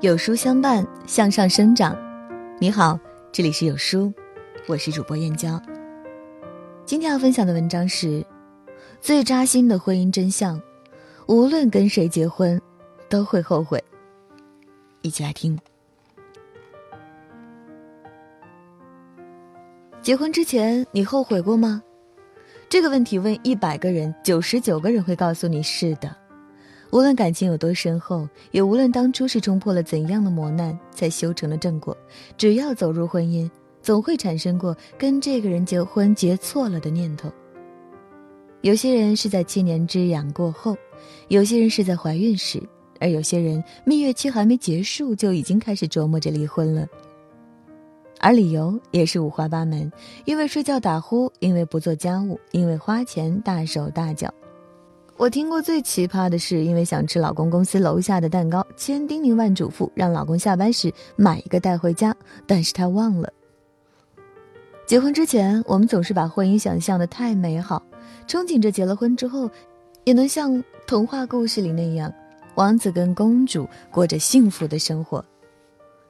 有书相伴，向上生长。你好，这里是有书，我是主播燕娇。今天要分享的文章是：最扎心的婚姻真相，无论跟谁结婚，都会后悔。一起来听。结婚之前，你后悔过吗？这个问题问一百个人，九十九个人会告诉你是的。无论感情有多深厚，也无论当初是冲破了怎样的磨难才修成了正果，只要走入婚姻，总会产生过跟这个人结婚结错了的念头。有些人是在七年之痒过后，有些人是在怀孕时，而有些人蜜月期还没结束就已经开始琢磨着离婚了。而理由也是五花八门，因为睡觉打呼，因为不做家务，因为花钱大手大脚。我听过最奇葩的是，因为想吃老公公司楼下的蛋糕，千叮咛万嘱咐让老公下班时买一个带回家，但是他忘了。结婚之前，我们总是把婚姻想象的太美好，憧憬着结了婚之后，也能像童话故事里那样，王子跟公主过着幸福的生活，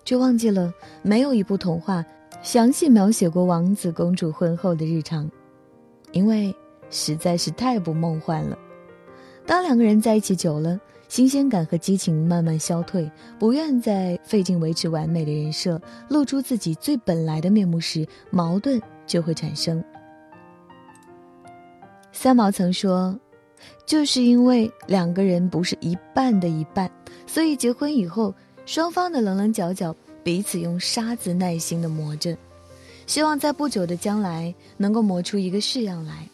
却忘记了没有一部童话详细描写过王子公主婚后的日常，因为实在是太不梦幻了。当两个人在一起久了，新鲜感和激情慢慢消退，不愿再费劲维持完美的人设，露出自己最本来的面目时，矛盾就会产生。三毛曾说：“就是因为两个人不是一半的一半，所以结婚以后，双方的棱棱角角，彼此用沙子耐心的磨着，希望在不久的将来能够磨出一个式样来。”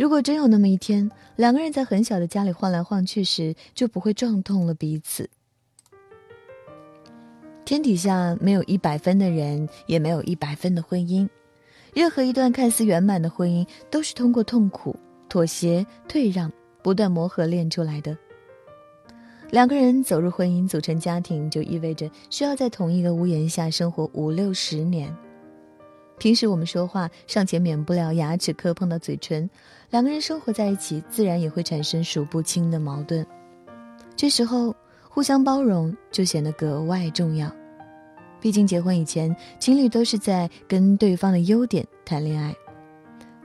如果真有那么一天，两个人在很小的家里晃来晃去时，就不会撞痛了彼此。天底下没有一百分的人，也没有一百分的婚姻。任何一段看似圆满的婚姻，都是通过痛苦、妥协、退让、不断磨合练出来的。两个人走入婚姻，组成家庭，就意味着需要在同一个屋檐下生活五六十年。平时我们说话尚且免不了牙齿磕碰到嘴唇，两个人生活在一起，自然也会产生数不清的矛盾。这时候，互相包容就显得格外重要。毕竟结婚以前，情侣都是在跟对方的优点谈恋爱；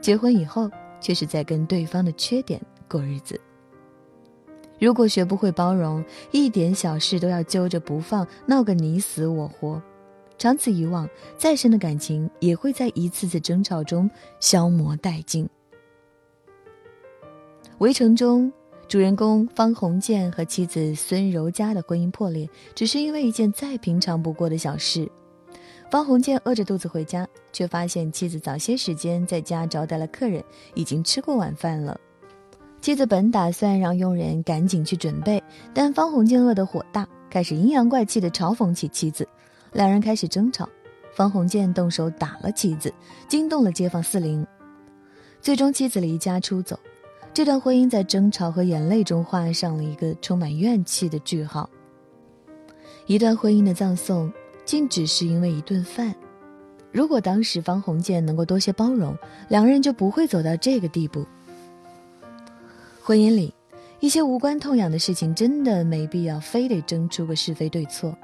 结婚以后，却是在跟对方的缺点过日子。如果学不会包容，一点小事都要揪着不放，闹个你死我活。长此以往，再深的感情也会在一次次争吵中消磨殆尽。围城中，主人公方鸿渐和妻子孙柔嘉的婚姻破裂，只是因为一件再平常不过的小事。方鸿渐饿着肚子回家，却发现妻子早些时间在家招待了客人，已经吃过晚饭了。妻子本打算让佣人赶紧去准备，但方鸿渐饿得火大，开始阴阳怪气地嘲讽起妻子。两人开始争吵，方鸿渐动手打了妻子，惊动了街坊四邻。最终，妻子离家出走。这段婚姻在争吵和眼泪中画上了一个充满怨气的句号。一段婚姻的葬送，竟只是因为一顿饭。如果当时方鸿渐能够多些包容，两人就不会走到这个地步。婚姻里，一些无关痛痒的事情，真的没必要非得争出个是非对错，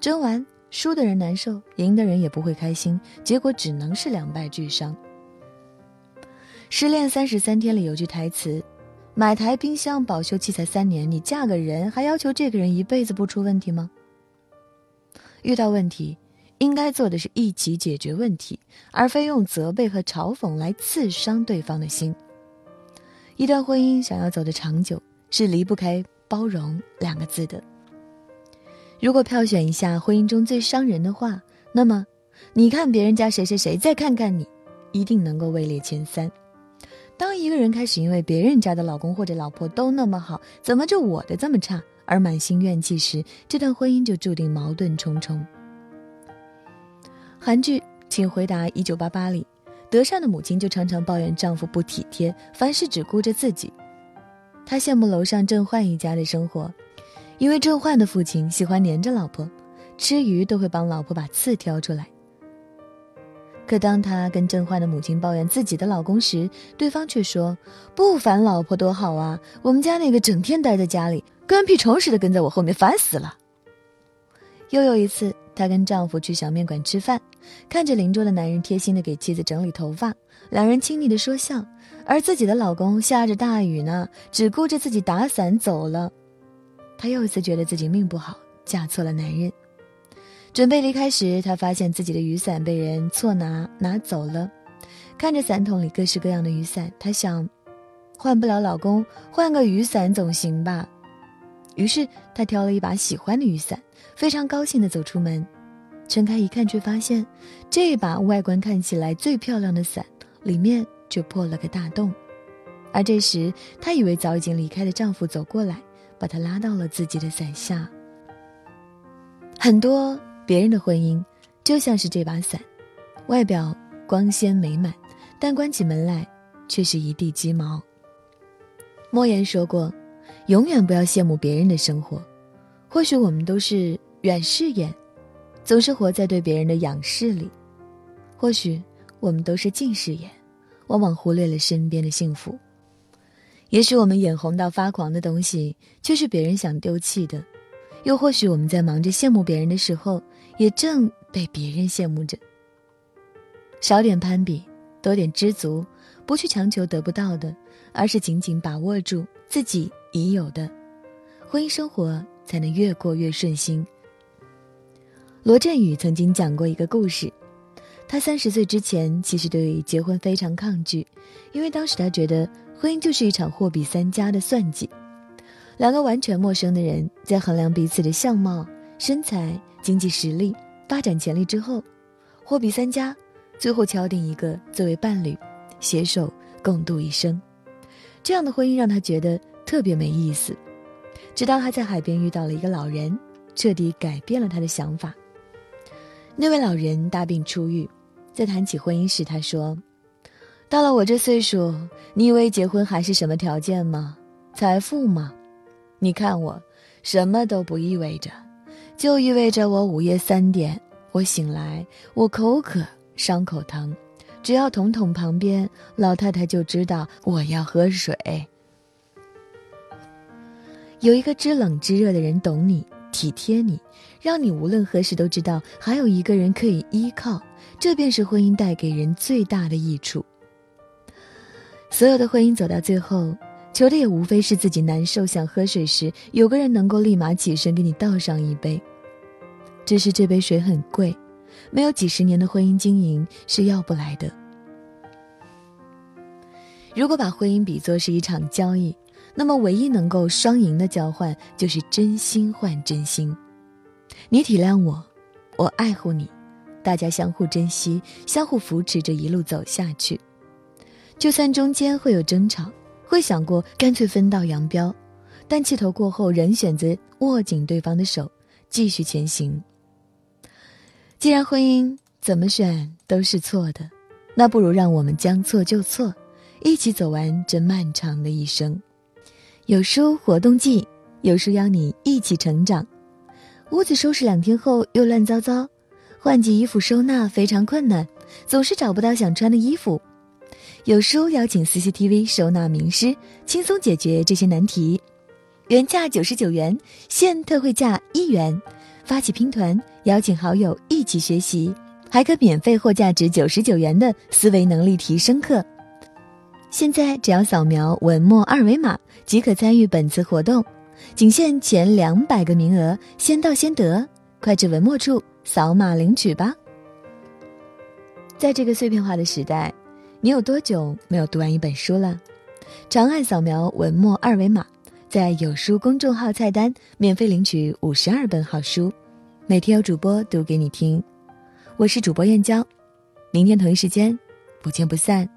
争完。输的人难受，赢的人也不会开心，结果只能是两败俱伤。《失恋三十三天》里有句台词：“买台冰箱保修期才三年，你嫁个人还要求这个人一辈子不出问题吗？”遇到问题，应该做的是一起解决问题，而非用责备和嘲讽来刺伤对方的心。一段婚姻想要走得长久，是离不开包容两个字的。如果票选一下婚姻中最伤人的话，那么，你看别人家谁谁谁，再看看你，一定能够位列前三。当一个人开始因为别人家的老公或者老婆都那么好，怎么就我的这么差而满心怨气时，这段婚姻就注定矛盾重重。韩剧《请回答一九八八》里，德善的母亲就常常抱怨丈夫不体贴，凡事只顾着自己。她羡慕楼上郑焕一家的生活。因为郑焕的父亲喜欢黏着老婆，吃鱼都会帮老婆把刺挑出来。可当他跟郑焕的母亲抱怨自己的老公时，对方却说：“不烦老婆多好啊，我们家那个整天待在家里，跟屁虫似的跟在我后面，烦死了。”又有一次，她跟丈夫去小面馆吃饭，看着邻桌的男人贴心的给妻子整理头发，两人亲昵的说笑，而自己的老公下着大雨呢，只顾着自己打伞走了。她又一次觉得自己命不好，嫁错了男人。准备离开时，她发现自己的雨伞被人错拿拿走了。看着伞桶里各式各样的雨伞，她想，换不了老公，换个雨伞总行吧。于是她挑了一把喜欢的雨伞，非常高兴地走出门。撑开一看，却发现这把外观看起来最漂亮的伞，里面却破了个大洞。而这时，她以为早已经离开的丈夫走过来，把他拉到了自己的伞下。很多别人的婚姻，就像是这把伞，外表光鲜美满，但关起门来，却是一地鸡毛。莫言说过。永远不要羡慕别人的生活，或许我们都是远视眼，总是活在对别人的仰视里；或许我们都是近视眼，往往忽略了身边的幸福。也许我们眼红到发狂的东西，却是别人想丢弃的；又或许我们在忙着羡慕别人的时候，也正被别人羡慕着。少点攀比，多点知足，不去强求得不到的，而是紧紧把握住自己。已有的婚姻生活才能越过越顺心。罗振宇曾经讲过一个故事，他三十岁之前其实对结婚非常抗拒，因为当时他觉得婚姻就是一场货比三家的算计。两个完全陌生的人在衡量彼此的相貌、身材、经济实力、发展潜力之后，货比三家，最后敲定一个作为伴侣，携手共度一生。这样的婚姻让他觉得。特别没意思，直到他在海边遇到了一个老人，彻底改变了他的想法。那位老人大病初愈，在谈起婚姻时，他说：“到了我这岁数，你以为结婚还是什么条件吗？财富吗？你看我，什么都不意味着，就意味着我午夜三点我醒来，我口渴，伤口疼，只要捅捅旁边老太太，就知道我要喝水。”有一个知冷知热的人懂你、体贴你，让你无论何时都知道还有一个人可以依靠，这便是婚姻带给人最大的益处。所有的婚姻走到最后，求的也无非是自己难受想喝水时，有个人能够立马起身给你倒上一杯。只是这杯水很贵，没有几十年的婚姻经营是要不来的。如果把婚姻比作是一场交易。那么，唯一能够双赢的交换就是真心换真心。你体谅我，我爱护你，大家相互珍惜，相互扶持着一路走下去。就算中间会有争吵，会想过干脆分道扬镳，但气头过后仍选择握紧对方的手，继续前行。既然婚姻怎么选都是错的，那不如让我们将错就错，一起走完这漫长的一生。有书活动季，有书邀你一起成长。屋子收拾两天后又乱糟糟，换季衣服收纳非常困难，总是找不到想穿的衣服。有书邀请 CCTV 收纳名师，轻松解决这些难题。原价九十九元，现特惠价一元。发起拼团，邀请好友一起学习，还可免费获价值九十九元的思维能力提升课。现在只要扫描文末二维码即可参与本次活动，仅限前两百个名额，先到先得，快至文末处扫码领取吧。在这个碎片化的时代，你有多久没有读完一本书了？长按扫描文末二维码，在有书公众号菜单免费领取五十二本好书，每天有主播读给你听。我是主播燕娇，明天同一时间不见不散。